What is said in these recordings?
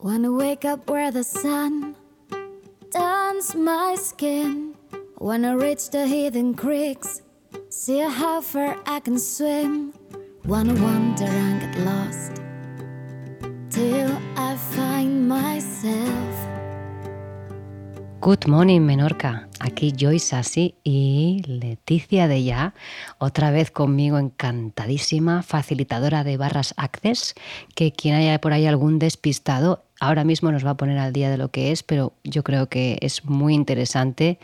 Wanna wake up where the sun turns my skin. Wanna reach the hidden creeks, see how far I can swim. Wanna wander and get lost till I find myself. Good morning, Menorca. Aquí Joyce Sassi y Leticia de Ya, otra vez conmigo encantadísima, facilitadora de barras Access, que quien haya por ahí algún despistado, ahora mismo nos va a poner al día de lo que es, pero yo creo que es muy interesante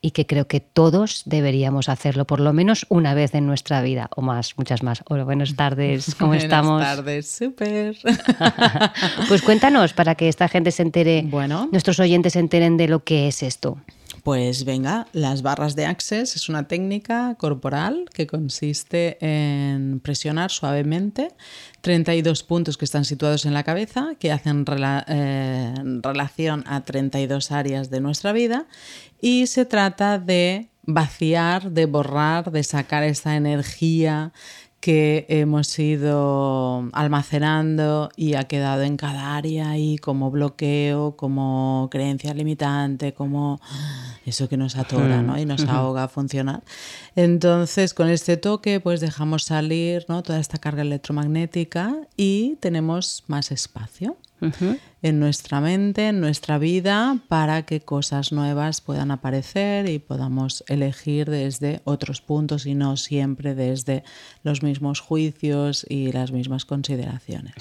y que creo que todos deberíamos hacerlo por lo menos una vez en nuestra vida o más, muchas más. Hola, buenas tardes, ¿cómo estamos? Buenas tardes, súper. pues cuéntanos para que esta gente se entere, Bueno. nuestros oyentes se enteren de lo que es esto. Pues venga, las barras de Access es una técnica corporal que consiste en presionar suavemente 32 puntos que están situados en la cabeza, que hacen rela- eh, relación a 32 áreas de nuestra vida, y se trata de vaciar, de borrar, de sacar esa energía que hemos ido almacenando y ha quedado en cada área ahí como bloqueo, como creencia limitante, como eso que nos atora ¿no? y nos ahoga a funcionar. Entonces, con este toque, pues dejamos salir ¿no? toda esta carga electromagnética y tenemos más espacio en nuestra mente, en nuestra vida, para que cosas nuevas puedan aparecer y podamos elegir desde otros puntos y no siempre desde los mismos juicios y las mismas consideraciones.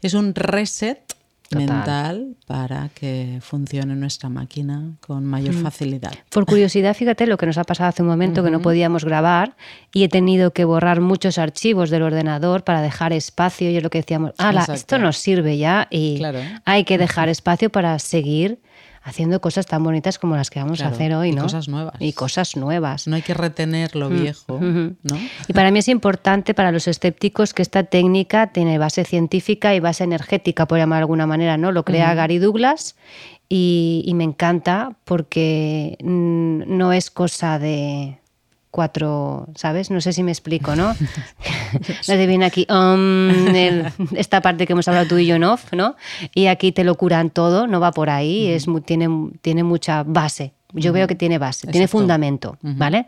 Es un reset Total. mental para que funcione nuestra máquina con mayor facilidad. Por curiosidad, fíjate lo que nos ha pasado hace un momento, que no podíamos grabar y he tenido que borrar muchos archivos del ordenador para dejar espacio. Y es lo que decíamos, ala, esto nos sirve ya y Claro. hay que dejar espacio para seguir haciendo cosas tan bonitas como las que vamos Claro, a hacer hoy, y ¿no? cosas nuevas. Y cosas nuevas. No hay que retener lo viejo, ¿no? Y para mí es importante para los escépticos que esta técnica tiene base científica y base energética, por llamar de alguna manera, ¿no? Lo crea Gary Douglas y, y me encanta porque mm, no es cosa de cuatro, ¿sabes? No sé si me explico, ¿no? no te viene aquí um, el- esta parte que hemos hablado tú y yo en off, ¿no? Y aquí te lo curan todo, no va por ahí, es tiene, tiene mucha base. Yo veo que tiene base, tiene fundamento, ¿vale?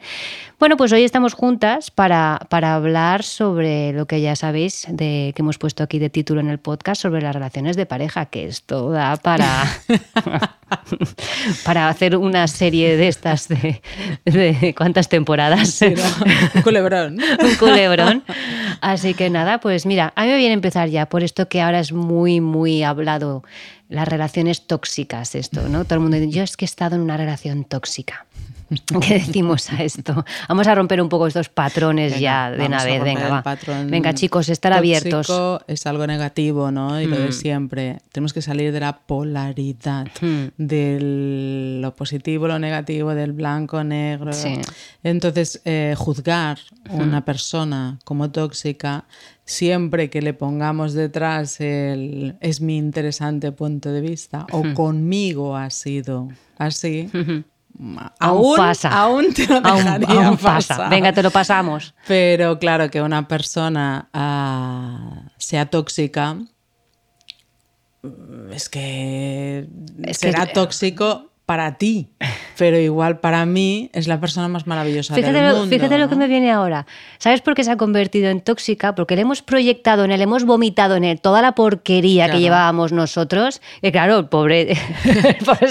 Bueno, pues hoy estamos juntas para, para hablar sobre lo que ya sabéis, de, que hemos puesto aquí de título en el podcast, sobre las relaciones de pareja, que esto da para, para hacer una serie de estas de, de cuántas temporadas. Un culebrón. un culebrón. Así que nada, pues mira, a mí me viene empezar ya por esto que ahora es muy, muy hablado, las relaciones tóxicas, esto, ¿no? Todo el mundo dice, yo es que he estado en una relación tóxica. ¿Qué decimos a esto? Vamos a romper un poco estos patrones Venga, ya de una a vez, venga, va. Venga, chicos, estar abiertos. Mm. Es algo negativo, ¿no? Y lo de siempre. Tenemos que salir de la polaridad, de lo positivo, lo negativo, del blanco, negro. Sí. Entonces, eh, juzgar una persona como tóxica, siempre que le pongamos detrás el es mi interesante punto de vista o conmigo ha sido así. Aún pasa. aún te lo Aún, dejaría aún pasa. pasar. Venga, te lo pasamos. Pero claro, que una persona ah, sea tóxica, es que Es que- será tóxico para ti, pero igual para mí es la persona más maravillosa Fíjate, del lo, mundo. fíjate lo que me viene ahora. ¿Sabes por qué se ha convertido en tóxica? Porque le hemos proyectado en él, hemos vomitado en él toda la porquería que llevábamos nosotros. Que claro, el pobre, el pobre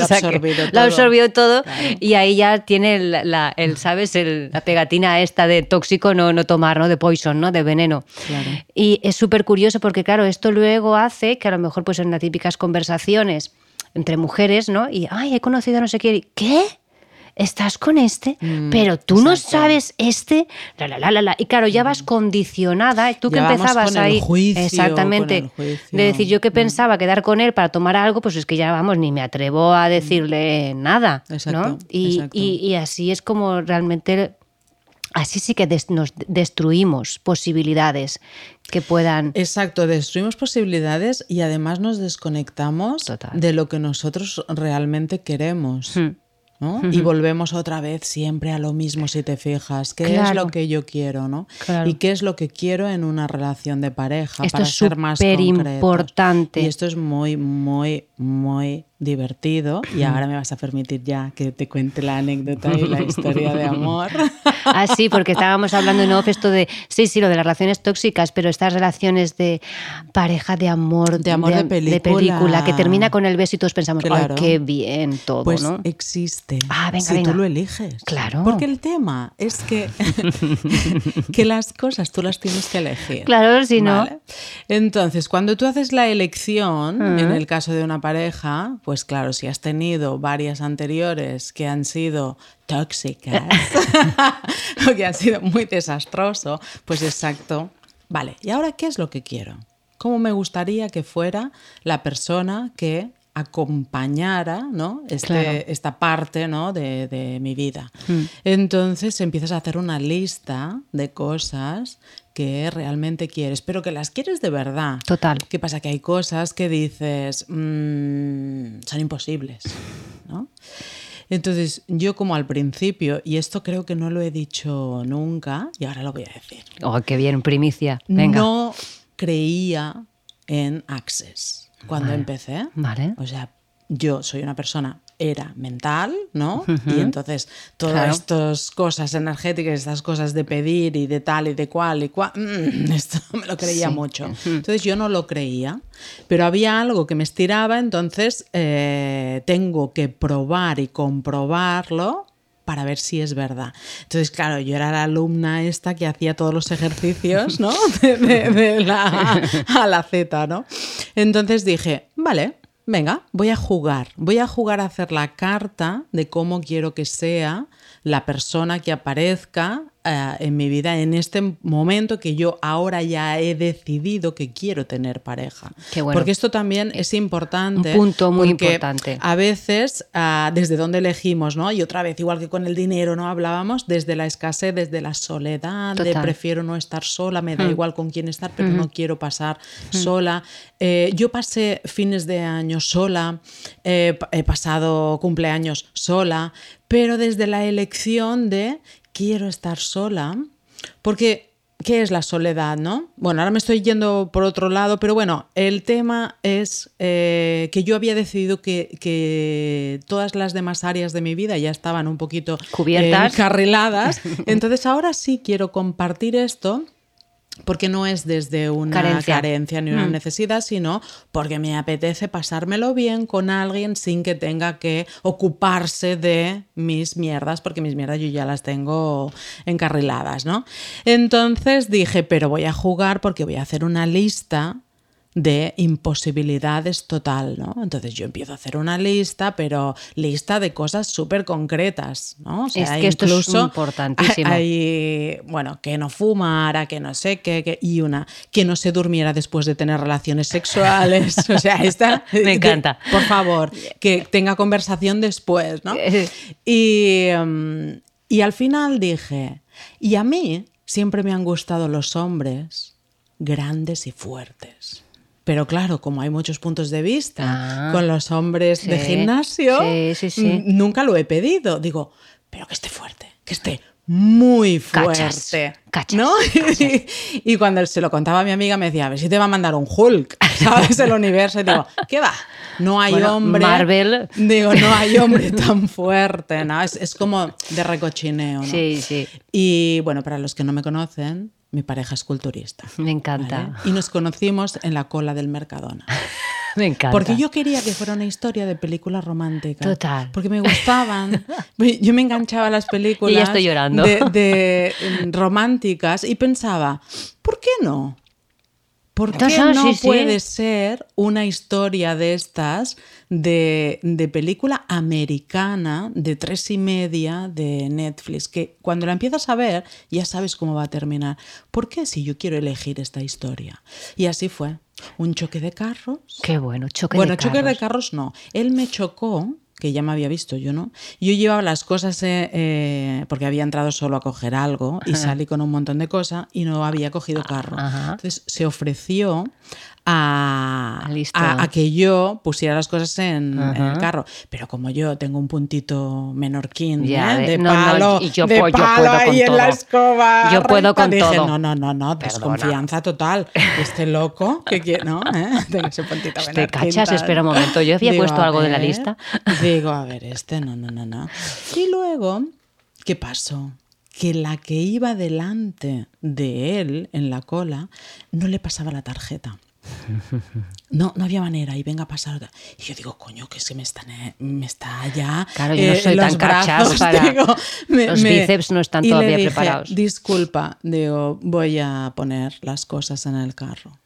Lo ha todo. Y ahí ya tiene el, la- el, ¿sabes? El- la pegatina esta de tóxico no, no tomar, ¿no? De poison, ¿no? De veneno. Claro. Y es súper curioso porque, claro, esto luego hace que a lo mejor pues en las típicas conversaciones entre mujeres, ¿no? Y, ay, he conocido a no sé quién. ¿Qué? ¿Estás con este? Pero tú no Mm, sabes este. La, la, la, la, la. Y claro, ya vas condicionada. y Tú que Ya empezabas con el ahí. juicio, exactamente. con el juicio. De decir, yo que Mm. pensaba quedar con él para tomar algo, pues es que ya vamos, ni me atrevo a decirle nada. ¿no? Exacto, Y, exacto. y- y así es como realmente Así sí que des- nos destruimos posibilidades que puedan... Exacto, destruimos posibilidades y además nos desconectamos Total. de lo que nosotros realmente queremos. Hmm. ¿no? Y volvemos otra vez siempre a lo mismo si te fijas. ¿Qué es Claro. lo que yo quiero, no? Claro. Y qué es lo que quiero en una relación de pareja Esto para es ser más concretos. Y esto es muy, muy, muy divertido. Y ahora me vas a permitir ya que te cuente la anécdota y la historia de amor. Ah, sí, porque estábamos hablando en off esto de, sí, sí, lo de las relaciones tóxicas, pero estas relaciones de pareja, de amor, De amor de película. que termina con el beso y todos pensamos, Claro. ay, qué bien todo, Pues ¿no? existe. Ah, venga, si venga. tú lo eliges. Claro. Porque el tema es que, que las cosas tú las tienes que elegir. Claro, si no. Vale. Entonces, cuando tú haces la elección, Ah. en el caso de una pareja, pues claro, si has tenido varias anteriores que han sido tóxicas o que han sido muy desastroso, pues exacto. Vale, ¿y ahora qué es lo que quiero? ¿Cómo me gustaría que fuera la persona que acompañara ¿no? este, Claro. esta parte ¿no? de, de mi vida. Mm. Entonces empiezas a hacer una lista de cosas que realmente quieres, pero que las quieres de verdad. Total. ¿Qué pasa? Que hay cosas que dices, "Mm, son imposibles, ¿no? Entonces, yo como al principio, y esto creo que no lo he dicho nunca, y ahora lo voy a decir, Oh, qué bien, primicia. Venga. no creía en Access cuando empecé. Vale. O sea, yo soy una persona, era mental, ¿no? Y entonces todas Claro. estas cosas energéticas, estas cosas de pedir y de tal y de cual y cual, mm, esto me lo creía Sí. mucho. Entonces yo no lo creía, pero había algo que me estiraba, entonces eh, tengo que probar y comprobarlo para ver si es verdad. Entonces, claro, yo era la alumna esta que hacía todos los ejercicios, ¿no? De, de- de la A a la Z, ¿no? Entonces dije, vale, venga, voy a jugar. Voy a jugar a hacer la carta de cómo quiero que sea la persona que aparezca eh, en mi vida en este momento que yo ahora ya he decidido que quiero tener pareja. Qué bueno. Porque esto también es importante. Un punto muy importante. A veces, ah, desde dónde elegimos, ¿no? Y otra vez, igual que con el dinero, ¿no? Hablábamos desde la escasez, desde la soledad, de prefiero no estar sola, me Hmm. da igual con quién estar, pero no quiero pasar sola. Eh, yo pasé fines de año sola, eh, he pasado cumpleaños sola, pero desde la elección de quiero estar sola, porque ¿qué es la soledad, no? Bueno, ahora me estoy yendo por otro lado, pero bueno, el tema es eh, que yo había decidido que, que todas las demás áreas de mi vida ya estaban un poquito Cubiertas. encarriladas. Entonces ahora sí quiero compartir esto. Porque no es desde una Carencia. carencia, ni una Mm. necesidad, sino porque me apetece pasármelo bien con alguien sin que tenga que ocuparse de mis mierdas, porque mis mierdas yo ya las tengo encarriladas, ¿no? Entonces dije, pero voy a jugar porque voy a hacer una lista de imposibilidades total, ¿no? Entonces yo empiezo a hacer una lista, pero lista de cosas súper concretas, ¿no? O Es que esto es importantísimo. Hay, bueno, que no fumara, que no sé qué, que- y una, que no se durmiera después de tener relaciones sexuales. O sea, esta... Me encanta. Por favor, que tenga conversación después, ¿no? Y, mm, y al final dije, y a mí siempre me han gustado los hombres grandes y fuertes. Pero claro, como hay muchos puntos de vista Ah. con los hombres de gimnasio, sí, sí, sí. n- nunca lo he pedido. Digo, pero que esté fuerte, que esté muy Cachas, fuerte. cachas, ¿no? Y, y cuando se lo contaba a mi amiga me decía, a ver si te va a mandar un Hulk, ¿sabes? El universo. Y digo, ¿qué va? No hay Bueno, hombre. Marvel. Digo, no hay hombre tan fuerte, ¿no? Es, es como de recochineo, ¿no? Sí, sí. Y bueno, para los que no me conocen, mi pareja es culturista. Me encanta. ¿vale? Y nos conocimos en la cola del Mercadona. Me encanta. Porque yo quería que fuera una historia de película romántica. Total. Porque me gustaban. Yo me enganchaba a las películas Y ya estoy llorando. De, de, mm, románticas y pensaba, ¿por qué no? ¿Por qué no sí, sí. puede ser una historia de estas de, de película americana de tres y media de Netflix? Que cuando la empiezas a ver ya sabes cómo va a terminar. ¿Por qué si yo quiero elegir esta historia? Y así fue. Un choque de carros. Qué bueno, choque bueno, de choque de carros. carros no. Él me chocó, que ya me había visto, yo no. Yo llevaba las cosas, eh, eh, porque había entrado solo a coger algo y salí con un montón de cosas y no había cogido carro. Ajá. Entonces se ofreció a, Listo. a- a que yo pusiera las cosas en, el carro. Pero como yo tengo un puntito menorquín Ya, ¿eh? de- no, palo, y yo de puedo- yo palo puedo con en la todo. escoba. Yo puedo recta, con dije, todo. No, no, no, no, Perdona. desconfianza total. Este loco que quiere, ¿no? ¿Eh? Tengo ese puntito Te cachas, tal. espera un momento, yo había Digo, puesto algo de la lista. Digo, a ver, este no, no, no, no. Y luego, ¿qué pasó? Que la que iba delante de él en la cola no le pasaba la tarjeta. No, no había manera, y venga a pasar. otra. Y yo digo, coño, que es que me, están, eh, me está ya. Claro, yo no eh, soy tan cachas para- digo, los bíceps no están y le todavía dije, preparados. Disculpa, digo, voy a poner las cosas en el carro.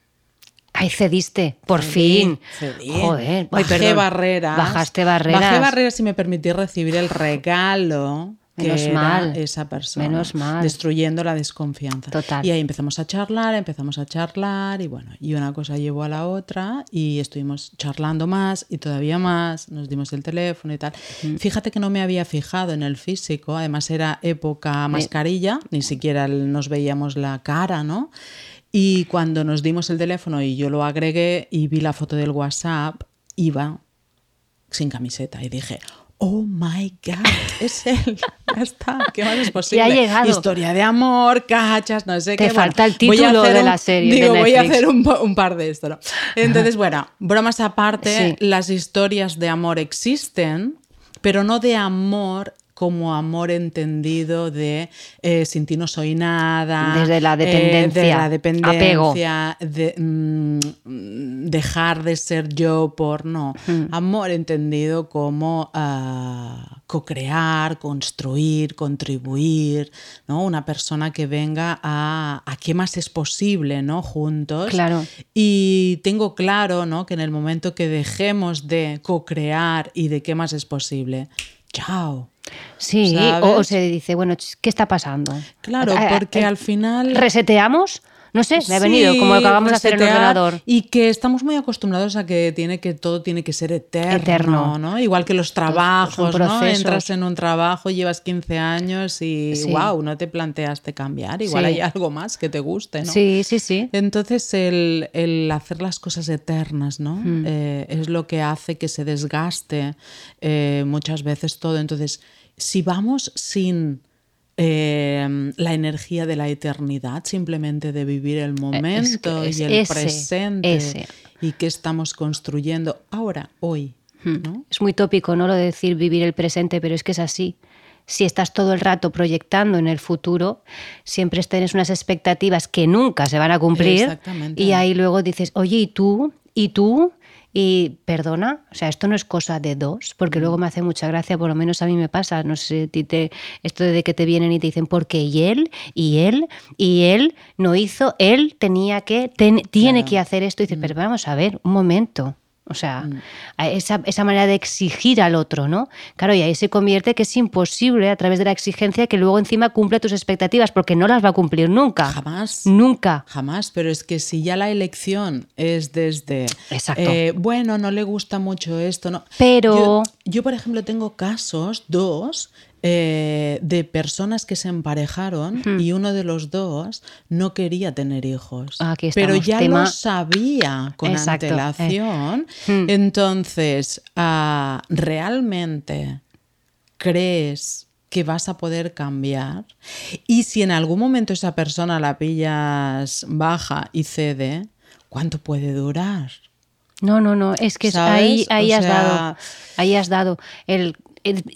Ay, cediste, por Cedí, fin. cedí. Joder, Bajé barreras. Bajaste barreras. Bajé barreras y me permití recibir el regalo que Menos era mal. esa persona. Menos mal. Destruyendo la desconfianza. Total. Y ahí empezamos a charlar, empezamos a charlar y bueno, y una cosa llevó a la otra y estuvimos charlando más y todavía más, nos dimos el teléfono y tal. Mm. Fíjate que no me había fijado en el físico, además era época mascarilla, ni siquiera nos veíamos la cara, ¿no? Y cuando nos dimos el teléfono y yo lo agregué y vi la foto del WhatsApp, iba sin camiseta y dije, oh my God, es él, ya está, ¿qué más es posible? ha llegado. Historia de amor, cachas, no sé Te qué. falta el título de un- la serie de Digo, voy a hacer un, pa- un par de esto, ¿no? Entonces, bueno, bromas aparte, Sí. las historias de amor existen, pero no de amor como amor entendido de eh, sin ti no soy nada. Desde la eh, dependencia, de la apego. de mm, dejar de ser yo por no. Amor entendido como ah, co-crear, construir, contribuir, ¿no? Una persona que venga a, a qué más es posible, ¿no? Juntos. Claro. Y tengo claro, ¿no? Que en el momento que dejemos de co-crear y de qué más es posible, chao. Sí, o, o se dice, bueno, ¿qué está pasando? Claro, porque eh, al final... ¿Reseteamos? No sé, me ha venido, como lo que acabamos de hacer en el ordenador. Y que estamos muy acostumbrados a que tiene que todo tiene que ser eterno, Eterno. ¿no? Igual que los trabajos, ¿no? Entras en un trabajo, llevas 15 años y Sí. wow, no te planteaste cambiar. Igual Sí. hay algo más que te guste, ¿no? Sí, sí, sí. Entonces el, el hacer las cosas eternas, ¿no? Hmm. Eh, es lo que hace que se desgaste eh, muchas veces todo. Entonces, si vamos sin eh, la energía de la eternidad, simplemente de vivir el momento es y el ese, presente ese. y que estamos construyendo ahora, hoy, Hmm. ¿no? Es muy tópico, ¿no? Lo de decir vivir el presente, pero es que es así. Si estás todo el rato proyectando en el futuro, siempre tienes unas expectativas que nunca se van a cumplir. Exactamente. Y ahí luego dices, oye, ¿y tú? ¿Y tú? Y perdona, o sea, esto no es cosa de dos, porque luego me hace mucha gracia, por lo menos a mí me pasa, no sé, si te, esto de que te vienen y te dicen, porque y él, y él, y él no hizo, él tenía que, ten- tiene que hacer esto, y dices, pero vamos a ver, un momento. O sea, a esa, esa manera de exigir al otro, ¿no? Claro, y ahí se convierte que es imposible a través de la exigencia que luego encima cumple tus expectativas, porque no las va a cumplir nunca. Jamás. Nunca. Jamás, pero es que si ya la elección es desde, Exacto. eh, bueno, no le gusta mucho esto, no. Pero- Yo, yo, por ejemplo, tengo casos, dos, eh, de personas que se emparejaron y uno de los dos no quería tener hijos. Aquí pero ya tema- lo sabía con Exacto, eh. antelación. Hmm. Entonces, ah, ¿realmente crees que vas a poder cambiar? Y si en algún momento esa persona la pillas baja y cede, ¿cuánto puede durar? No, no, no, es que ahí, ahí O has sea- dado, ahí has dado el-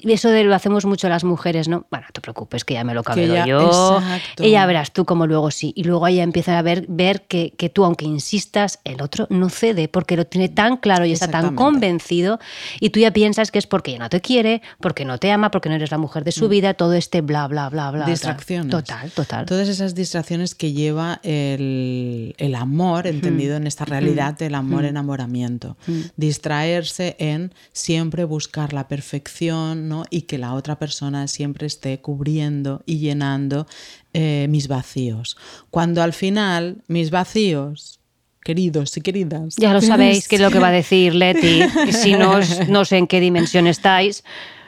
eso de lo hacemos mucho las mujeres, ¿no? Bueno, no te preocupes, que ya me lo cabelo ya- yo. exacto. Ya verás tú como luego sí. Y luego ahí empiezan a ver, ver que, que tú, aunque insistas, el otro no cede, porque lo tiene tan claro y está tan convencido, y tú ya piensas que es porque ya no te quiere, porque no te ama, porque no eres la mujer de su vida, todo este bla, bla, bla, bla. Mm. distracciones. Total, total. Todas esas distracciones que lleva el, el amor, entendido en esta realidad del amor enamoramiento. Distraerse en siempre buscar la perfección ¿no? y que la otra persona siempre esté cubriendo y llenando eh, mis vacíos. Cuando al final mis vacíos queridos y queridas. Ya lo sabéis qué es lo que va a decir Leti. Si no, no sé en qué dimensión estáis.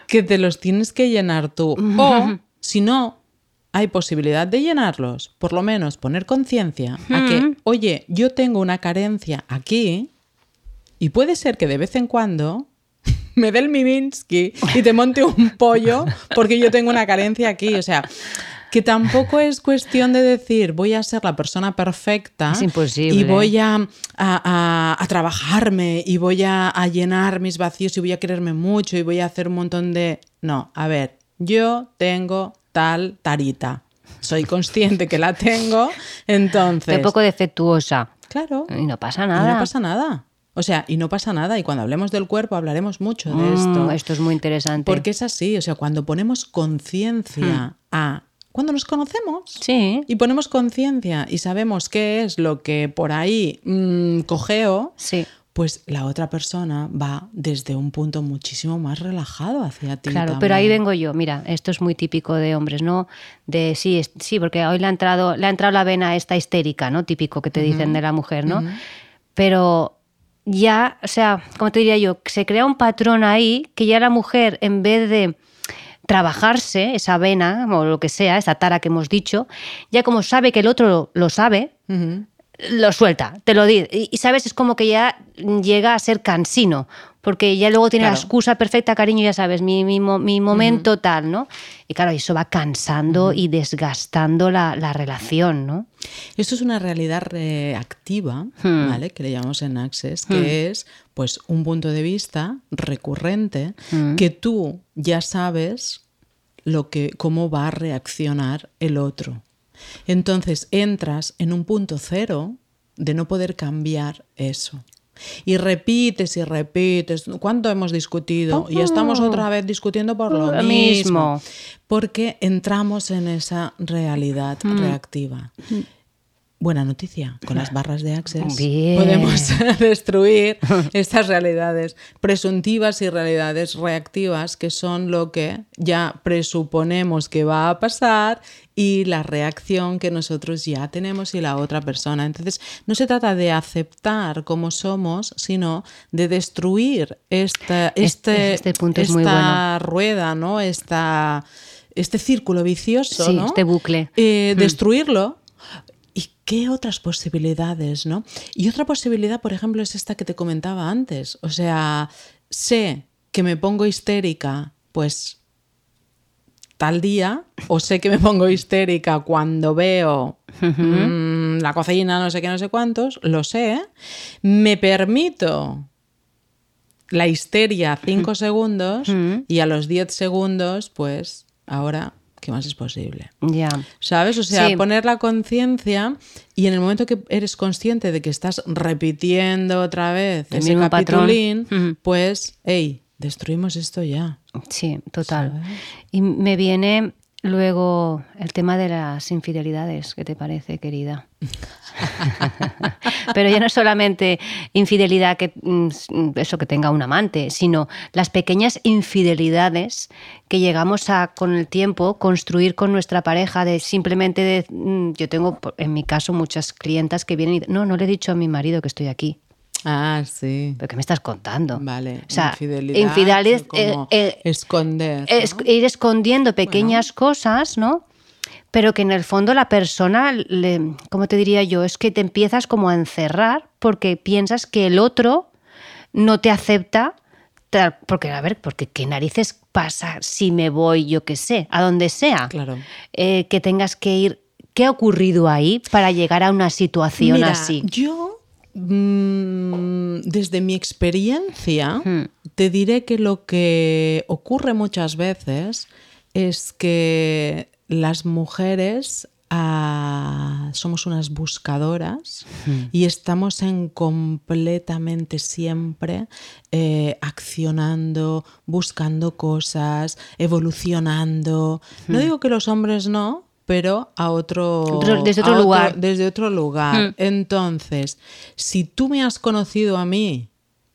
Que te los tienes que llenar tú. O, si no, hay posibilidad de llenarlos. Por lo menos poner conciencia a que, oye, yo tengo una carencia aquí y puede ser que de vez en cuando me dé el Mivinsky y te monte un pollo porque yo tengo una carencia aquí. O sea, que tampoco es cuestión de decir voy a ser la persona perfecta Es imposible. y voy a, a- a- a trabajarme y voy a, a llenar mis vacíos y voy a quererme mucho y voy a hacer un montón de... No, a ver, yo tengo tal tarita. Soy consciente que la tengo, entonces... Estoy un poco defectuosa. Claro. Y no pasa Y nada. no pasa nada. O sea, y no pasa nada. Y cuando hablemos del cuerpo hablaremos mucho de Mm, esto. esto es muy interesante. Porque es así. O sea, cuando ponemos conciencia a... Cuando nos conocemos Sí. y ponemos conciencia y sabemos qué es lo que por ahí mm, cojeo, Sí. pues la otra persona va desde un punto muchísimo más relajado hacia ti. Claro, pero ahí vengo yo. Mira, esto es muy típico de hombres, ¿no? De sí, es- sí, porque hoy le ha entrado, le ha entrado la vena esta histérica, ¿no? Típico que te dicen de la mujer, ¿no? Pero ya, o sea, ¿cómo te diría yo? Se crea un patrón ahí que ya la mujer, en vez de trabajarse esa vena o lo que sea, esa tara que hemos dicho, ya como sabe que el otro lo, lo sabe, lo suelta, te lo di. Y, y, sabes, es como que ya llega a ser cansino, porque ya luego tiene la excusa perfecta, cariño, ya sabes, mi, mi, mo- mi momento tal, ¿no? Y claro, eso va cansando y desgastando la, la relación, ¿no? Esto es una realidad reactiva, Hmm. ¿vale? Que le llamamos en Access, que es pues un punto de vista recurrente Hmm. que tú ya sabes lo que cómo va a reaccionar el otro. Entonces entras en un punto cero de no poder cambiar eso. Y repites y repites. ¿Cuánto hemos discutido? Y estamos otra vez discutiendo por lo, Lo mismo. mismo. Porque entramos en esa realidad reactiva. Buena noticia, con las barras de Access Bien. podemos destruir estas realidades presuntivas y realidades reactivas que son lo que ya presuponemos que va a pasar y la reacción que nosotros ya tenemos y la otra persona. Entonces, no se trata de aceptar como somos, sino de destruir esta, este, este punto es muy esta rueda, ¿no? Esta, este círculo vicioso, Sí, ¿no? este bucle. Eh, Destruirlo. ¿Y qué otras posibilidades, no? Y otra posibilidad, por ejemplo, es esta que te comentaba antes. O sea, sé que me pongo histérica, pues tal día, o sé que me pongo histérica cuando veo mm, la cocina, no sé qué, no sé cuántos, lo sé. Me permito la histeria cinco segundos y a los 10 segundos, pues ahora, ¿qué más es posible? Ya. ¿Sabes? O sea, Sí. poner la conciencia y en el momento que eres consciente de que estás repitiendo otra vez El ese patrón. capitulín, pues, hey, destruimos esto ya. Sí, total. Y me viene luego el tema de las infidelidades, ¿qué te parece, querida? Pero ya no solamente infidelidad que mm, eso que tenga un amante, sino las pequeñas infidelidades que llegamos a con el tiempo construir con nuestra pareja de simplemente de, mm, yo tengo en mi caso muchas clientas que vienen y no, no le he dicho a mi marido que estoy aquí. Ah, sí. ¿Pero qué me estás contando? Vale. O sea, infidelidad. infidelidad, como eh, eh, esconder. es- ¿no? ir escondiendo pequeñas cosas, ¿no? Pero que en el fondo la persona, le, ¿cómo te diría yo? Es que te empiezas como a encerrar porque piensas que el otro no te acepta. Porque, a ver, porque qué narices pasa si me voy, yo qué sé, a donde sea. Claro. Eh, que tengas que ir. ¿Qué ha ocurrido ahí para llegar a una situación Mira, así? Yo, mm, desde mi experiencia, Hmm. te diré que lo que ocurre muchas veces es que las mujeres ah, somos unas buscadoras Hmm. y estamos en completamente siempre eh, accionando, buscando cosas, evolucionando. No digo que los hombres no, pero a otro. Otro- desde a otro lugar. desde otro lugar. Mm. Entonces, si tú me has conocido a mí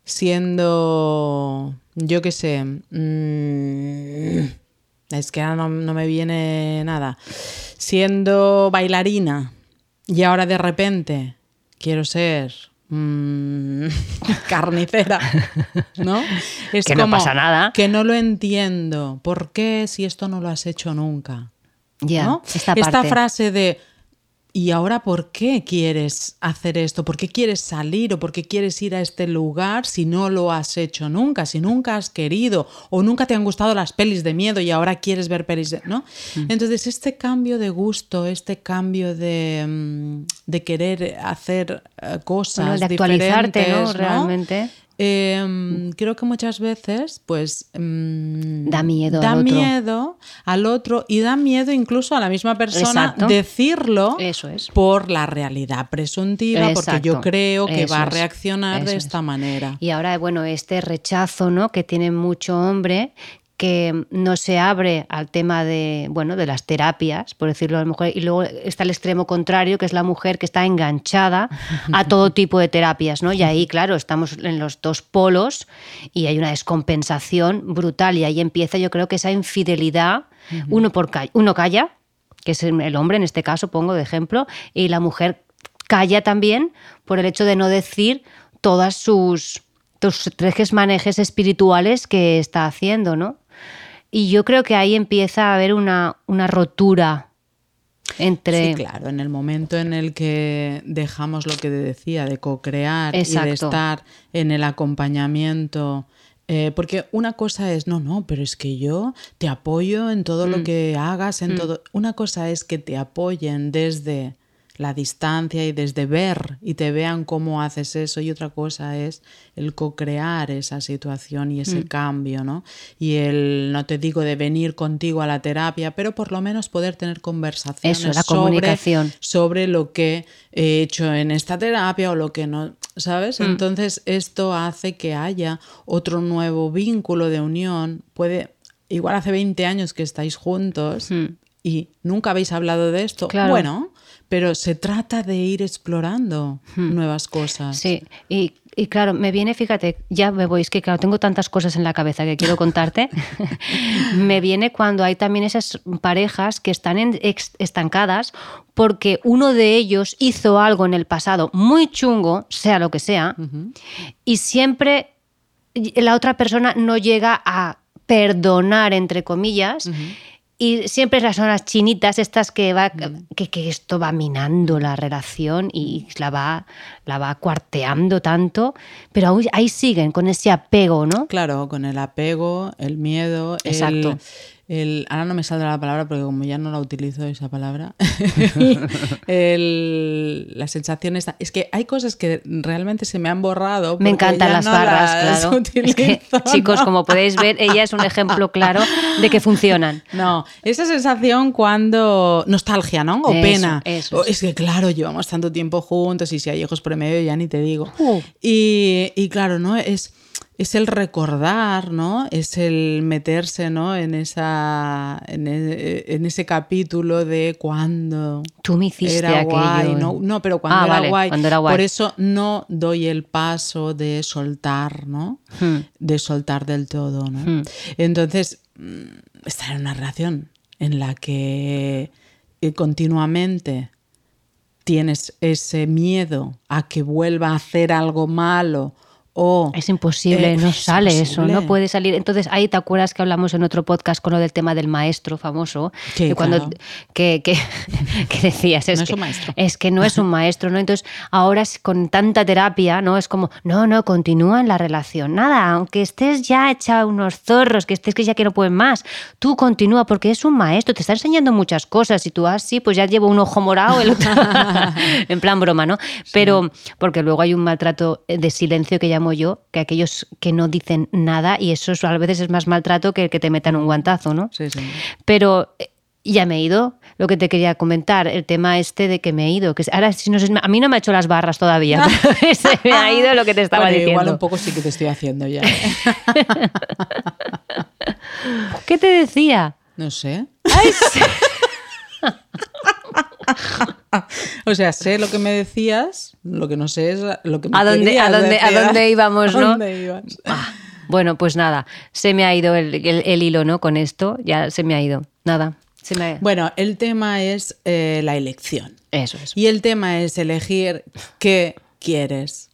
siendo, yo qué sé, mm, es que ahora no, no me viene nada, siendo bailarina y ahora de repente quiero ser mm, carnicera, ¿no? Es Que no pasa nada. Que no lo entiendo. ¿Por qué si esto no lo has hecho nunca? ¿No? esta frase de ¿y ahora por qué quieres hacer esto? ¿Por qué quieres salir o por qué quieres ir a este lugar si no lo has hecho nunca? Si nunca has querido o nunca te han gustado las pelis de miedo y ahora quieres ver pelis de... ¿no? Mm. Entonces este cambio de gusto, este cambio de, mm, de querer hacer eh, cosas Bueno, de actualizarte, ¿no? Realmente. Eh, creo que muchas veces, pues. mm, Da miedo Da al otro. miedo al otro y da miedo incluso a la misma persona Exacto. decirlo Eso es. por la realidad presuntiva, porque yo creo que Eso va a reaccionar de es. esta manera. Y ahora, bueno, este rechazo, ¿no? Que tiene mucho hombre que no se abre al tema de, bueno, de las terapias, por decirlo a lo mejor, y luego está el extremo contrario, que es la mujer que está enganchada a todo tipo de terapias, ¿no? Y ahí, claro, estamos en los dos polos y hay una descompensación brutal y ahí empieza, yo creo que esa infidelidad, uno por ca- uno calla, que es el hombre en este caso, pongo de ejemplo, y la mujer calla también por el hecho de no decir todas sus, tus trejes manejes espirituales que está haciendo, ¿no? Y yo creo que ahí empieza a haber una, una rotura entre... Sí, claro, en el momento en el que dejamos lo que decía de co-crear y de estar en el acompañamiento. eh, porque una cosa es, no, no, pero es que yo te apoyo en todo Mm. lo que hagas, en todo. Una cosa es que te apoyen desde la distancia y desde ver y te vean cómo haces eso y otra cosa es el co-crear esa situación y Mm. ese cambio, ¿no? Y el, no te digo de venir contigo a la terapia, pero por lo menos poder tener conversaciones Eso, la sobre- comunicación. sobre lo que he hecho en esta terapia o lo que no, ¿sabes? Entonces esto hace que haya otro nuevo vínculo de unión. Puede, igual hace 20 años que estáis juntos y nunca habéis hablado de esto. Claro. Bueno, pero se trata de ir explorando nuevas cosas. Sí, y, y claro, me viene, fíjate, ya me voy, es que claro, tengo tantas cosas en la cabeza que quiero contarte. me viene cuando hay también esas parejas que están en- ex- estancadas porque uno de ellos hizo algo en el pasado muy chungo, sea lo que sea, y siempre la otra persona no llega a perdonar, entre comillas. Y siempre las zonas chinitas, estas que va, que, que esto va minando la relación y la va, la va cuarteando tanto, pero aún- ahí siguen con ese apego, ¿no? Claro, con el apego, el miedo, Exacto. el, ahora no me saldrá la palabra porque como ya no la utilizo esa palabra, el- la sensación esta, es que hay cosas que realmente se me han borrado. Me encantan las no barras, las claro. Es que, utilizo, chicos, como podéis ver, ella es un ejemplo claro de que funcionan. No, esa sensación cuando nostalgia, ¿no? O Eso, pena. eso es que claro, llevamos tanto tiempo juntos y si hay hijos por medio ya ni te digo. Uh. Y, y claro, ¿no? Es, es el recordar, ¿no? Es el meterse, ¿no? En esa en, e- en ese capítulo de cuando Tú me hiciste era aquello. guay, ¿no? No, pero cuando Ah, era vale, guay. cuando era guay. Por eso no doy el paso de soltar, ¿no? Hmm. De soltar del todo, ¿no? Hmm. Entonces, mm, estar en una relación en la que eh, continuamente tienes ese miedo a que vuelva a hacer algo malo o Es imposible, Eh, no es sale eso, no puede salir. Entonces, ahí te acuerdas que hablamos en otro podcast con lo del tema del maestro famoso, Sí, que cuando claro. que, que- que decías, es, No es que, un maestro. es que no es un maestro, ¿no? Entonces, ahora es con tanta terapia, ¿no? Es como, no, no, continúa en la relación. Nada, aunque estés ya hecha unos zorros, que estés que ya que no pueden más, tú continúa porque es un maestro, te está enseñando muchas cosas y tú, ah, sí, pues ya llevo un ojo morado, el otro, en plan broma, ¿no? Pero, porque luego hay un maltrato de silencio que llamo yo, que aquellos que no dicen nada y eso es- a veces es más maltrato que el que te metan un guantazo, ¿no? Sí, sí. Pero eh, ya me he ido. Lo que te quería comentar, el tema este de que me he ido. Que ahora, si no a mí no me ha hecho las barras todavía, pero se me ha ido lo que te estaba Bueno, diciendo. Igual un poco sí que te estoy haciendo ya. ¿eh? ¿Qué te decía? No sé. Ay, sí. O sea, sé lo que me decías, lo que no sé es lo que me ¿A dónde- querías a dónde- a decir. dónde íbamos, ¿A no? dónde ibas? Ah, bueno, pues nada, se me ha ido el, el- el hilo, ¿no? Con esto, ya se me ha ido. Nada, Se me- Bueno, el tema es eh, la elección. Eso es. Y el tema es elegir qué quieres,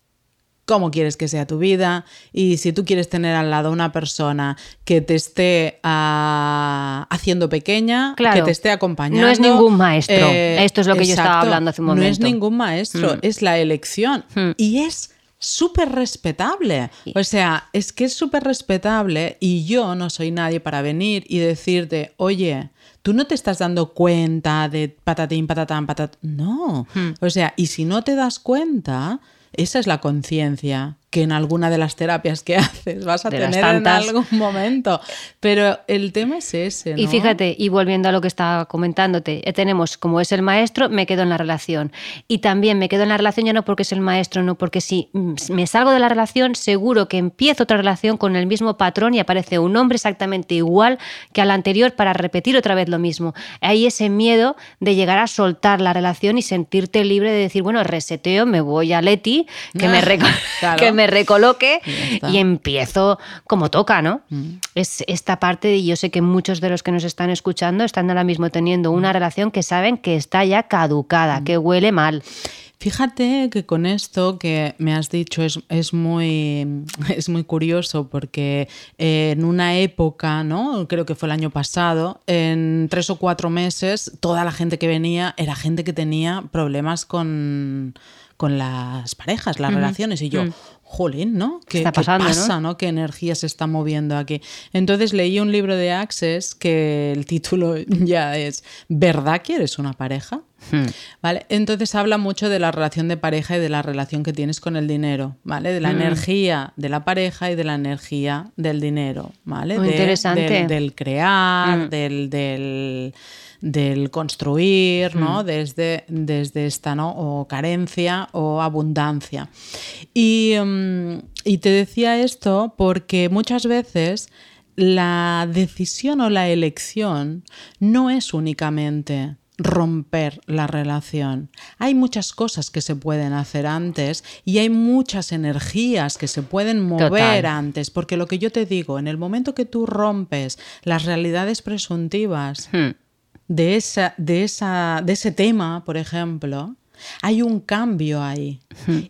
cómo quieres que sea tu vida y si tú quieres tener al lado una persona que te esté ah, haciendo pequeña, Claro. que te esté acompañando. No es ningún maestro. Esto es lo que yo estaba hablando hace un No es momento. ningún maestro, es la elección. Y es súper respetable. O sea, es que es súper respetable y yo no soy nadie para venir y decirte, oye, tú no te estás dando cuenta de patatín, patatán, patat... No. O sea, y si no te das cuenta, esa es la conciencia que en alguna de las terapias que haces vas a De tener en algún momento. Pero el tema es ese, ¿no? Y fíjate, y volviendo a lo que estaba comentándote, eh, tenemos como es el maestro, me quedo en la relación. Y también me quedo en la relación ya no porque es el maestro, no porque si me salgo de la relación, seguro que empiezo otra relación con el mismo patrón y aparece un hombre exactamente igual que al anterior para repetir otra vez lo mismo. Hay ese miedo de llegar a soltar la relación y sentirte libre de decir, bueno, reseteo, me voy a Leti, que, me, Claro. que me recoloque Y empiezo como toca, ¿no? Es esta parte, y yo sé que muchos de los que nos están escuchando están ahora mismo teniendo una relación que saben que está ya caducada, que huele mal. Fíjate que con esto que me has dicho es, es muy, es muy curioso porque en una época, ¿no? creo que fue el año pasado, en tres o cuatro meses, toda la gente que venía era gente que tenía problemas con, con las parejas, las relaciones. Y yo, jolín, ¿no? ¿Qué, Está pasando, pasa, ¿no? ¿Qué energía se está moviendo aquí? Entonces leí un libro de Access que el título ya es ¿Verdad quieres una pareja? Hmm. ¿Vale? Entonces habla mucho de la relación de pareja y de la relación que tienes con el dinero, ¿vale? De la Hmm. energía de la pareja y de la energía del dinero, ¿vale? Muy De- interesante. Del, del crear, Mm. del, del, del construir, ¿no? Desde, desde esta, ¿no? O carencia o abundancia. Y, mm, y te decía esto porque muchas veces la decisión o la elección no es únicamente romper la relación. Hay muchas cosas que se pueden hacer antes y hay muchas energías que se pueden mover Total. antes, porque lo que yo te digo, en el momento que tú rompes las realidades presuntivas Hmm. De, esa, de, esa, de ese tema, por ejemplo, hay un cambio ahí.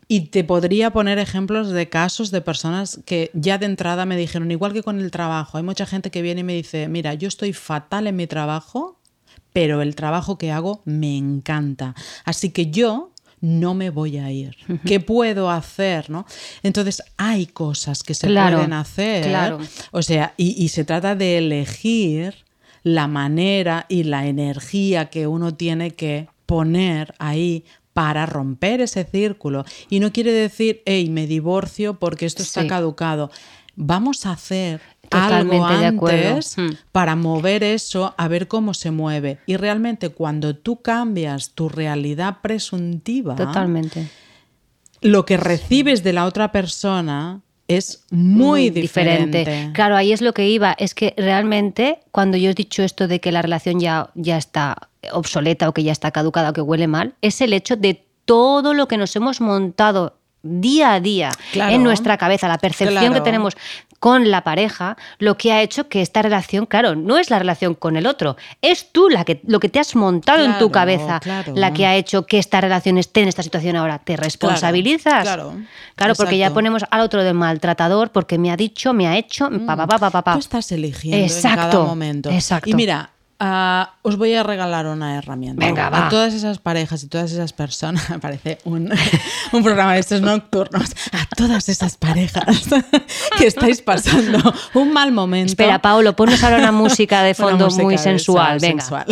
Y te podría poner ejemplos de casos de personas que ya de entrada me dijeron, igual que con el trabajo, hay mucha gente que viene y me dice, mira, yo estoy fatal en mi trabajo, pero el trabajo que hago me encanta. Así que yo no me voy a ir. ¿Qué puedo hacer? ¿no? Entonces hay cosas que se Claro, pueden hacer. claro. O sea, y, y se trata de elegir la manera y la energía que uno tiene que poner ahí para romper ese círculo. Y no quiere decir, hey, me divorcio porque esto está Sí. caducado. Vamos a hacer Totalmente algo antes Hmm. para mover eso, a ver cómo se mueve. Y realmente cuando tú cambias tu realidad presuntiva, Totalmente. lo que recibes de la otra persona es muy diferente. Claro, ahí es lo que iba. Es que realmente, cuando yo he dicho esto de que la relación ya, ya está obsoleta o que ya está caducada o que huele mal, es el hecho de todo lo que nos hemos montado día a día Claro. en nuestra cabeza, la percepción Claro. que tenemos con la pareja, lo que ha hecho que esta relación, claro, no es la relación con el otro, es tú la que, lo que te has montado en tu cabeza, claro. la que ha hecho que esta relación esté en esta situación ahora. ¿Te responsabilizas? claro. Claro, porque ya ponemos al otro de maltratador porque me ha dicho, me ha hecho, pa, pa, pa, pa, pa, pa. Tú estás eligiendo en Exacto, cada momento. exacto. Y mira, ah, os voy a regalar una herramienta. Venga, va. A todas esas parejas y todas esas personas, parece un, un programa de estos nocturnos, a todas esas parejas que estáis pasando un mal momento. Espera, Paolo, ponnos ahora una música de fondo música muy sensual. Venga. sensual.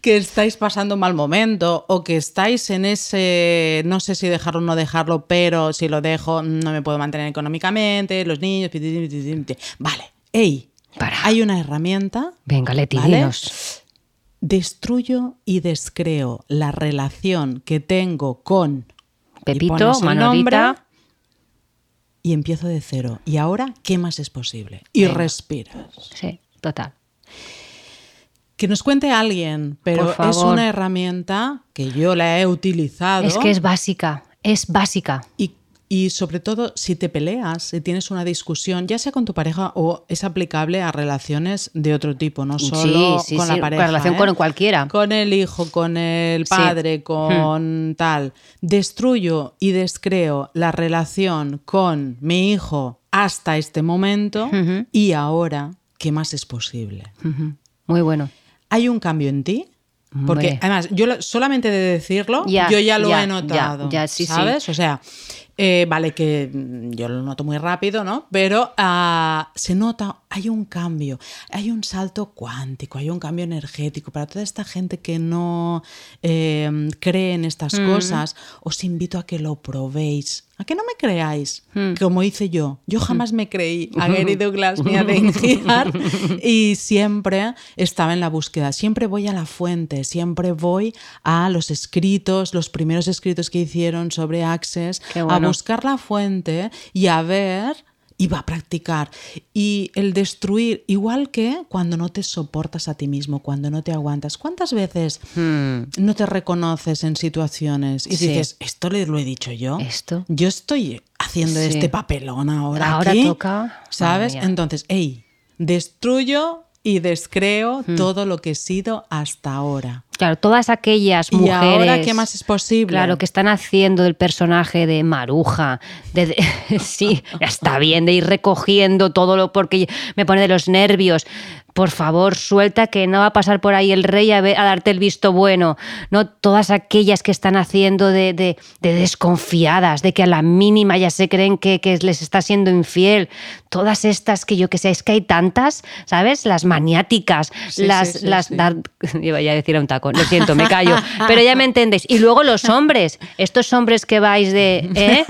que estáis pasando un mal momento o que estáis en ese, no sé si dejarlo o no dejarlo, pero si lo dejo no me puedo mantener económicamente, los niños, vale, hey, Para. hay una herramienta, Venga, Leti, ¿Vale? dinos. destruyo y descreo la relación que tengo con Pepito, Manolita. nombre y empiezo de cero. Y ahora, ¿qué más es posible? Y respiras. Sí, total. Que nos cuente alguien, pero es una herramienta que yo la he utilizado Es que es básica, es básica. y, y sobre todo si te peleas, si tienes una discusión, ya sea con tu pareja o es aplicable a relaciones de otro tipo, no solo Sí, sí, con sí, la pareja. relación ¿eh? con cualquiera. Con el hijo, con el padre, con tal. Destruyo y descreo la relación con mi hijo hasta este momento y ahora, ¿qué más es posible? Muy bueno. ¿Hay un cambio en ti? Porque Hombre. además, yo solamente de decirlo, Ya, yo ya lo ya, he notado. ya, ya, sí, sí. ¿Sabes? O sea, eh, vale que yo lo noto muy rápido, ¿no? Pero ah, se nota, hay un cambio, hay un salto cuántico, hay un cambio energético. Para toda esta gente que no eh, cree en estas Mm. cosas, os invito a que lo probéis. A que no me creáis, Mm. como hice yo. Yo jamás me creí a Gary Douglas ni a Dane y siempre estaba en la búsqueda. Siempre voy a la fuente, siempre voy a los escritos, los primeros escritos que hicieron sobre Access, a buscar la fuente y a ver y va a practicar. Y el destruir, igual que cuando no te soportas a ti mismo, cuando no te aguantas. ¿Cuántas veces Hmm. no te reconoces en situaciones y Sí. dices, esto lo he dicho yo? Esto. Yo estoy haciendo Sí. este papelón ahora. Ahora aquí", toca- ¿Sabes? Entonces, hey, destruyo y descreo Hmm. todo lo que he sido hasta ahora. Claro, todas aquellas ¿Y mujeres. ahora qué más es posible? Claro, que están haciendo el personaje de Maruja. De, de- sí, está bien de ir recogiendo todo lo porque me pone de los nervios. Por favor, suelta que no va a pasar por ahí el rey a, ver- a darte el visto bueno. No todas aquellas que están haciendo de, de- de desconfiadas, de que a la mínima ya se creen que, que les está siendo infiel. Todas estas que yo que sé, es que hay tantas, ¿sabes? Las maniáticas, Sí, las, sí, sí, las dar- iba ya a decir a un taco, lo siento, me callo, pero ya me entendéis. Y luego los hombres, estos hombres que vais de, ¿eh?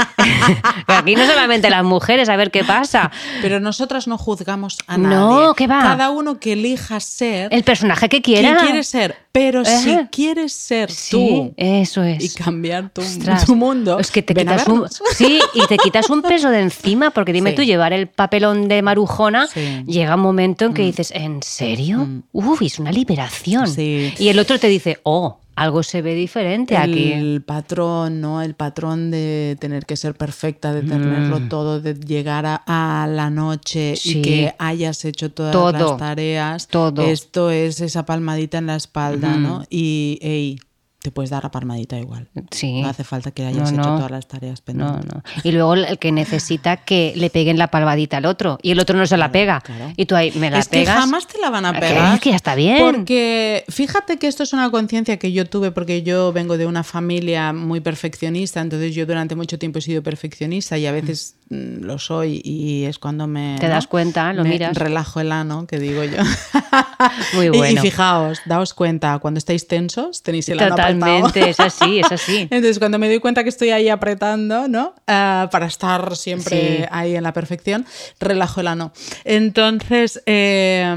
Aquí no solamente las mujeres, a ver qué pasa. Pero nosotras no juzgamos a No, nadie. ¿qué va? Cada uno que elija ser El personaje que quiera. quiere ser. Pero si quieres ser Sí, tú eso y es. cambiar tu, mundo, Es que te quitas un, sí, y te quitas un peso de encima, porque dime Sí. tú, llevar el papelón de marujona, Sí. Mm. llega un momento en que dices, ¿en serio? Uy, es una liberación. Y el otro te dice, oh, algo se ve diferente aquí. el patrón, ¿no? El patrón de tener que ser perfecta, de tenerlo todo, de llegar a, a la noche Mm. Sí. y que hayas hecho todas Todo. las tareas. Todo. Esto es esa palmadita en la espalda, ¿no? Y, ey, te puedes dar la palmadita igual. Sí. No hace falta que hayas No, hecho no. todas las tareas pendientes. no. Y luego el que necesita que le peguen la palmadita al otro y el otro no se la pega. claro. Y tú ahí me la es que pegas. jamás te la van a pegar. Que ya está bien. Porque fíjate que esto es una conciencia que yo tuve porque yo vengo de una familia muy perfeccionista, entonces yo durante mucho tiempo he sido perfeccionista y a veces mm, lo soy y es cuando me... Te das cuenta, lo me miras. Relajo el ano, que digo yo. Muy Y- bueno. Y, fijaos, daos cuenta, cuando estáis tensos tenéis el ano. Totalmente, es así, es así. Entonces, cuando me doy cuenta que estoy ahí apretando, ¿no? Ah, para estar siempre Sí. ahí en la perfección, relajo el ano. Entonces, eh,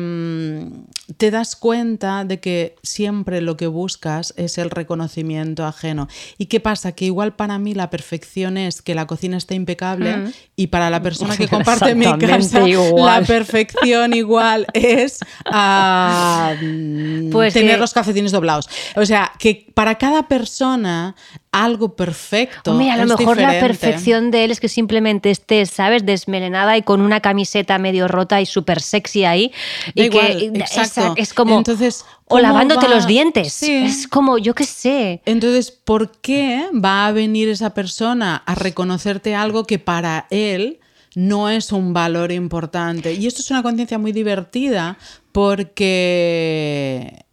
te das cuenta de que siempre lo que buscas es el reconocimiento ajeno. ¿Y qué pasa? Que igual para mí la perfección es que la cocina esté impecable y para la persona que comparte mi casa, igual. la perfección igual es ah, mm, Pues tener que- los calcetines doblados. O sea, que para cada persona algo perfecto. Hombre, a lo mejor la perfección de él es que simplemente estés, ¿sabes? Desmelenada y con una camiseta medio rota y súper sexy ahí. Y igual, que exacto. es como. Entonces, o ¿cómo lavándote va? los dientes. Sí. Es como, yo qué sé. Entonces, ¿por qué va a venir esa persona a reconocerte algo que para él no es un valor importante? Y esto es una conciencia muy divertida porque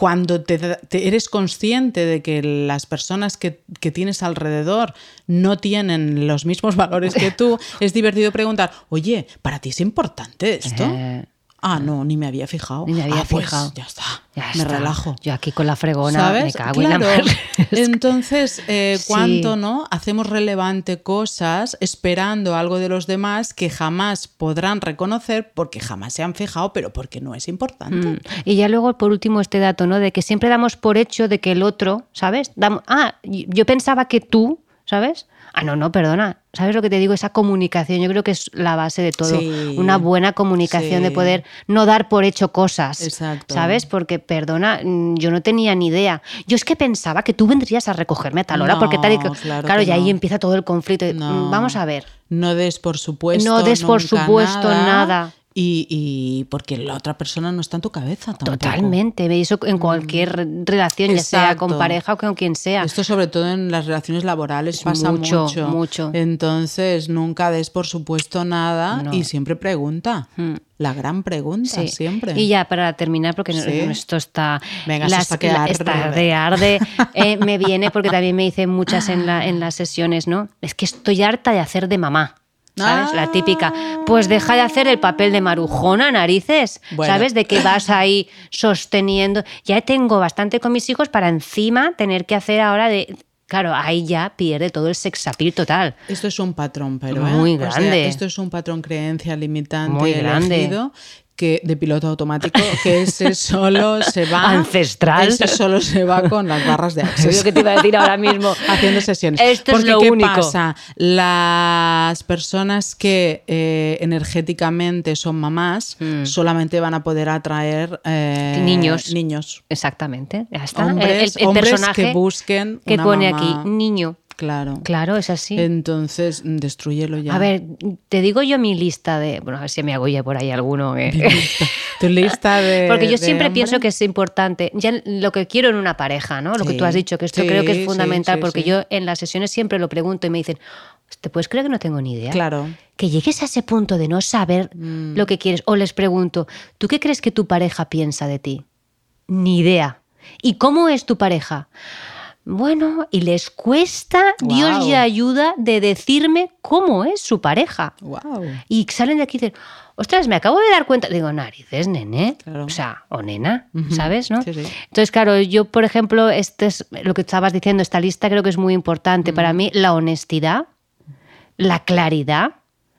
cuando te, te- eres consciente de que las personas que, que tienes alrededor no tienen los mismos valores que tú, es divertido preguntar, oye, ¿para ti es importante esto? Eh, Ah, no, ni me había fijado. Ni me había Ah, pues, fijado. ya está. ya me está. relajo. Yo aquí con la fregona ¿Sabes? me cago en la Claro. Entonces, eh, Sí. ¿cuánto no hacemos relevante cosas esperando algo de los demás que jamás podrán reconocer porque jamás se han fijado, pero porque no es importante? Mm. Y ya luego, por último, este dato, ¿no? De que siempre damos por hecho de que el otro, ¿sabes? Dam- ah, yo pensaba que tú, ¿sabes? Ah, no, no, perdona. ¿Sabes lo que te digo? Esa comunicación, yo creo que es la base de todo. Sí. Una buena comunicación de poder no dar por hecho cosas. Exacto. ¿Sabes? Porque, perdona, mm, yo no tenía ni idea. Yo es que pensaba que tú vendrías a recogerme a tal hora, porque tal y que- claro Claro, que y ahí no. empieza todo el conflicto. No. Mm, Vamos a ver. No des por supuesto. No des por supuesto nada. Y, y porque la otra persona no está en tu cabeza tampoco. Totalmente. Eso en cualquier relación, ya sea con pareja o con quien sea. Esto sobre todo en las relaciones laborales pasa Mucho, mucho. mucho. Entonces nunca des por supuesto nada No. y siempre pregunta. Mm. La gran pregunta Sí. siempre. Y ya para terminar, porque no- Sí. esto está. Venga, esto está que arde. está de arde, eh, me viene porque también me dicen muchas en, la, en las sesiones, ¿no? Es que estoy harta de hacer de mamá. ¿Sabes? La típica. Pues deja de hacer el papel de marujona, narices. Bueno. ¿Sabes? De que vas ahí sosteniendo. Ya tengo bastante con mis hijos para encima tener que hacer ahora de. Claro, ahí ya pierde todo el sexapil total. Esto es un patrón, pero ¿eh? Muy O sea, grande. esto es un patrón creencia limitante Muy grande. elegido que de piloto automático que ese solo se va Ancestral. Ese solo se va con las barras de Es acceso. lo que te iba a decir ahora mismo. haciendo sesiones. Esto es Porque, lo ¿qué único. pasa? Las personas que eh, energéticamente son mamás Mm. solamente van a poder atraer eh, Niños. niños. Exactamente. Ya está. Hombres, el, el hombres personaje que busquen que una pone mamá. aquí niño. Claro. Claro, es así. Entonces, destruyelo ya. A ver, te digo yo mi lista de. Bueno, a ver si me hago ya por ahí alguno. eh. tu lista de. Porque yo de siempre hombre. pienso que es importante, ya lo que quiero en una pareja, ¿no? Lo que tú has dicho, que esto sí, creo que es fundamental, sí, porque yo en las sesiones siempre lo pregunto y me dicen, ¿te puedes creer que no tengo ni idea? Claro. Que llegues a ese punto de no saber Mm. lo que quieres. O les pregunto, ¿tú qué crees que tu pareja piensa de ti? Ni idea. ¿Y cómo es tu pareja? Bueno, y les cuesta, Dios ya ayuda, de decirme cómo es su pareja. Wow. Y salen de aquí y dicen, ostras, me acabo de dar cuenta. Digo, narices, nene. Claro. O sea, o nena. ¿sabes? ¿no? Sí, sí. Entonces, claro, yo, por ejemplo, este es lo que estabas diciendo, esta lista creo que es muy importante. Para mí, la honestidad, la claridad,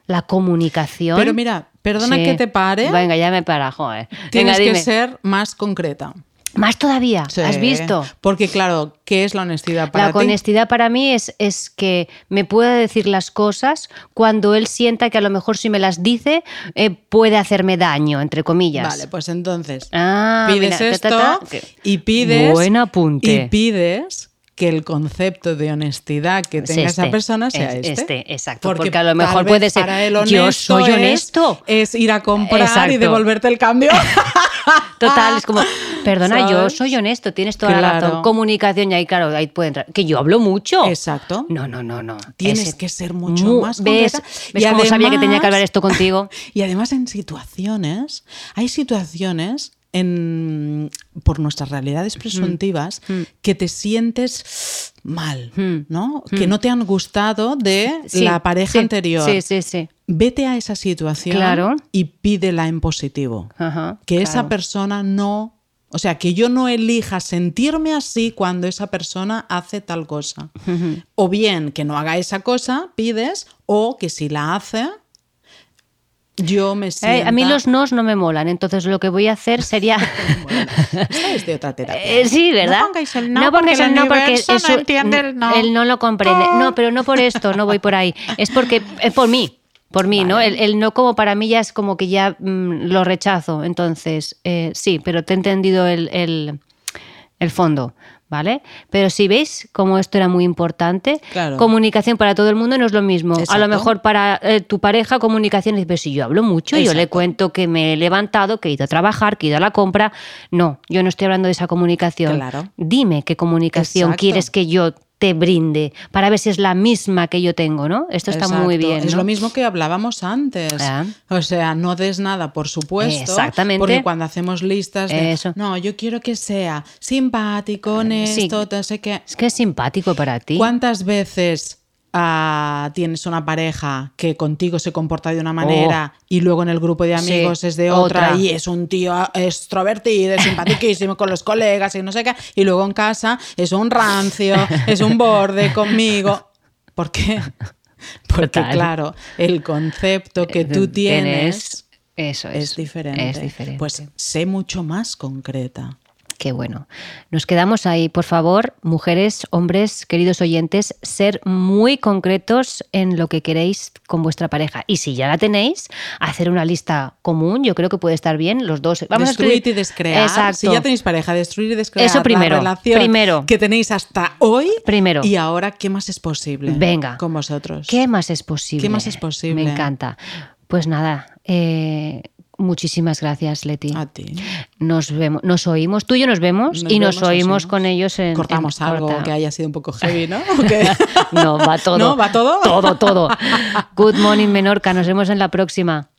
la comunicación. Pero mira, perdona Sí. que te pare. Venga, ya me para, joder. Tienes Venga, que ser más concreta. Más todavía, Sí. ¿has visto? Porque, claro, ¿qué es la honestidad para la ti? honestidad para mí es, es que me pueda decir las cosas cuando él sienta que a lo mejor si me las dice eh, puede hacerme daño, entre comillas. Vale, pues entonces Ah, pides mira, esto ta, ta, ta, que- y pides Buen apunte. y pides que el concepto de honestidad que Es tenga esa este, persona sea es este. este, exacto, porque a lo mejor puede ser, para él yo soy es- honesto. Es, ir a comprar Exacto. y devolverte el cambio. Total, es como, perdona, yo soy honesto, tienes toda la razón. Comunicación, y ahí, claro, ahí puede entrar. Que yo hablo mucho. Exacto. No, no, no, no. Tienes Ese- que ser mucho mu- más ¿Ves. ¿ves Y cómo sabía que tenía que hablar esto contigo? Y además en situaciones, hay situaciones en, por nuestras realidades presuntivas que te sientes mal, Mm. ¿no? Que no te han gustado de Sí, la pareja sí, anterior. Sí, sí, sí. Vete a esa situación Claro. y pídela en positivo. Ajá, que esa persona no... O sea, que yo no elija sentirme así cuando esa persona hace tal cosa. O bien que no haga esa cosa, pides, o que si la hace, yo me Eh, sienta... a mí los nos no me molan, entonces lo que voy a hacer sería... Es de otra terapia. Eh, sí, ¿verdad? No pongáis el no, porque pongáis el no porque no eso- entiende el no. Él no lo comprende. No, pero no por esto, no voy por ahí. Es porque es por mí. Por mí, ¿no? El, el no como para mí ya es como que ya mm, lo rechazo. Entonces, eh, sí, pero te he entendido el, el- el fondo, ¿vale? Pero si veis como esto era muy importante, Claro. comunicación para todo el mundo no es lo mismo. A lo Exacto. mejor para eh, tu pareja comunicación, dices, pero si yo hablo mucho, yo le Exacto. cuento que me he levantado, que he ido a trabajar, que he ido a la compra. No, yo no estoy hablando de esa comunicación. Claro. Dime qué comunicación Exacto. quieres que yo te brinde para ver si es la misma que yo tengo, ¿no? Esto está muy bien. Es lo mismo que hablábamos antes. Ah. O sea, no des nada, por supuesto. Exactamente. Porque cuando hacemos listas de, Eso. no, yo quiero que sea simpático, honesto, no sé qué. Es que es simpático para ti. ¿Cuántas veces tienes una pareja que contigo se comporta de una manera y luego en el grupo de Oh. Sí, amigos es de otra, otra. y es un tío extrovertido, simpaticísimo con los colegas y no sé qué, y luego en casa es un rancio, es un borde conmigo? ¿Por qué? Porque Total. claro, el concepto que tú tienes eso es, es diferente. Es diferente. Pues sé mucho más concreta. Qué bueno. Nos quedamos ahí. Por favor, mujeres, hombres, queridos oyentes, ser muy concretos en lo que queréis con vuestra pareja. Y si ya la tenéis, hacer una lista común, yo creo que puede estar bien los dos. Vamos destruir a escribir... y descrear. Exacto. Si ya tenéis pareja, destruir y descrear. Eso primero. La relación primero. que tenéis hasta hoy. Primero. Y ahora, ¿qué más es posible? Venga. Con vosotros. ¿Qué más es posible? ¿Qué más es posible? Me encanta. Pues nada, eh, Muchísimas gracias, Leti. A ti. Nos vemos, nos oímos, tú y yo nos vemos y nos oímos con ellos en. Cortamos algo que haya sido un poco heavy, ¿no? no, va todo. ¿No? ¿Va todo? Todo, todo. Good morning, Menorca. Nos vemos en la próxima.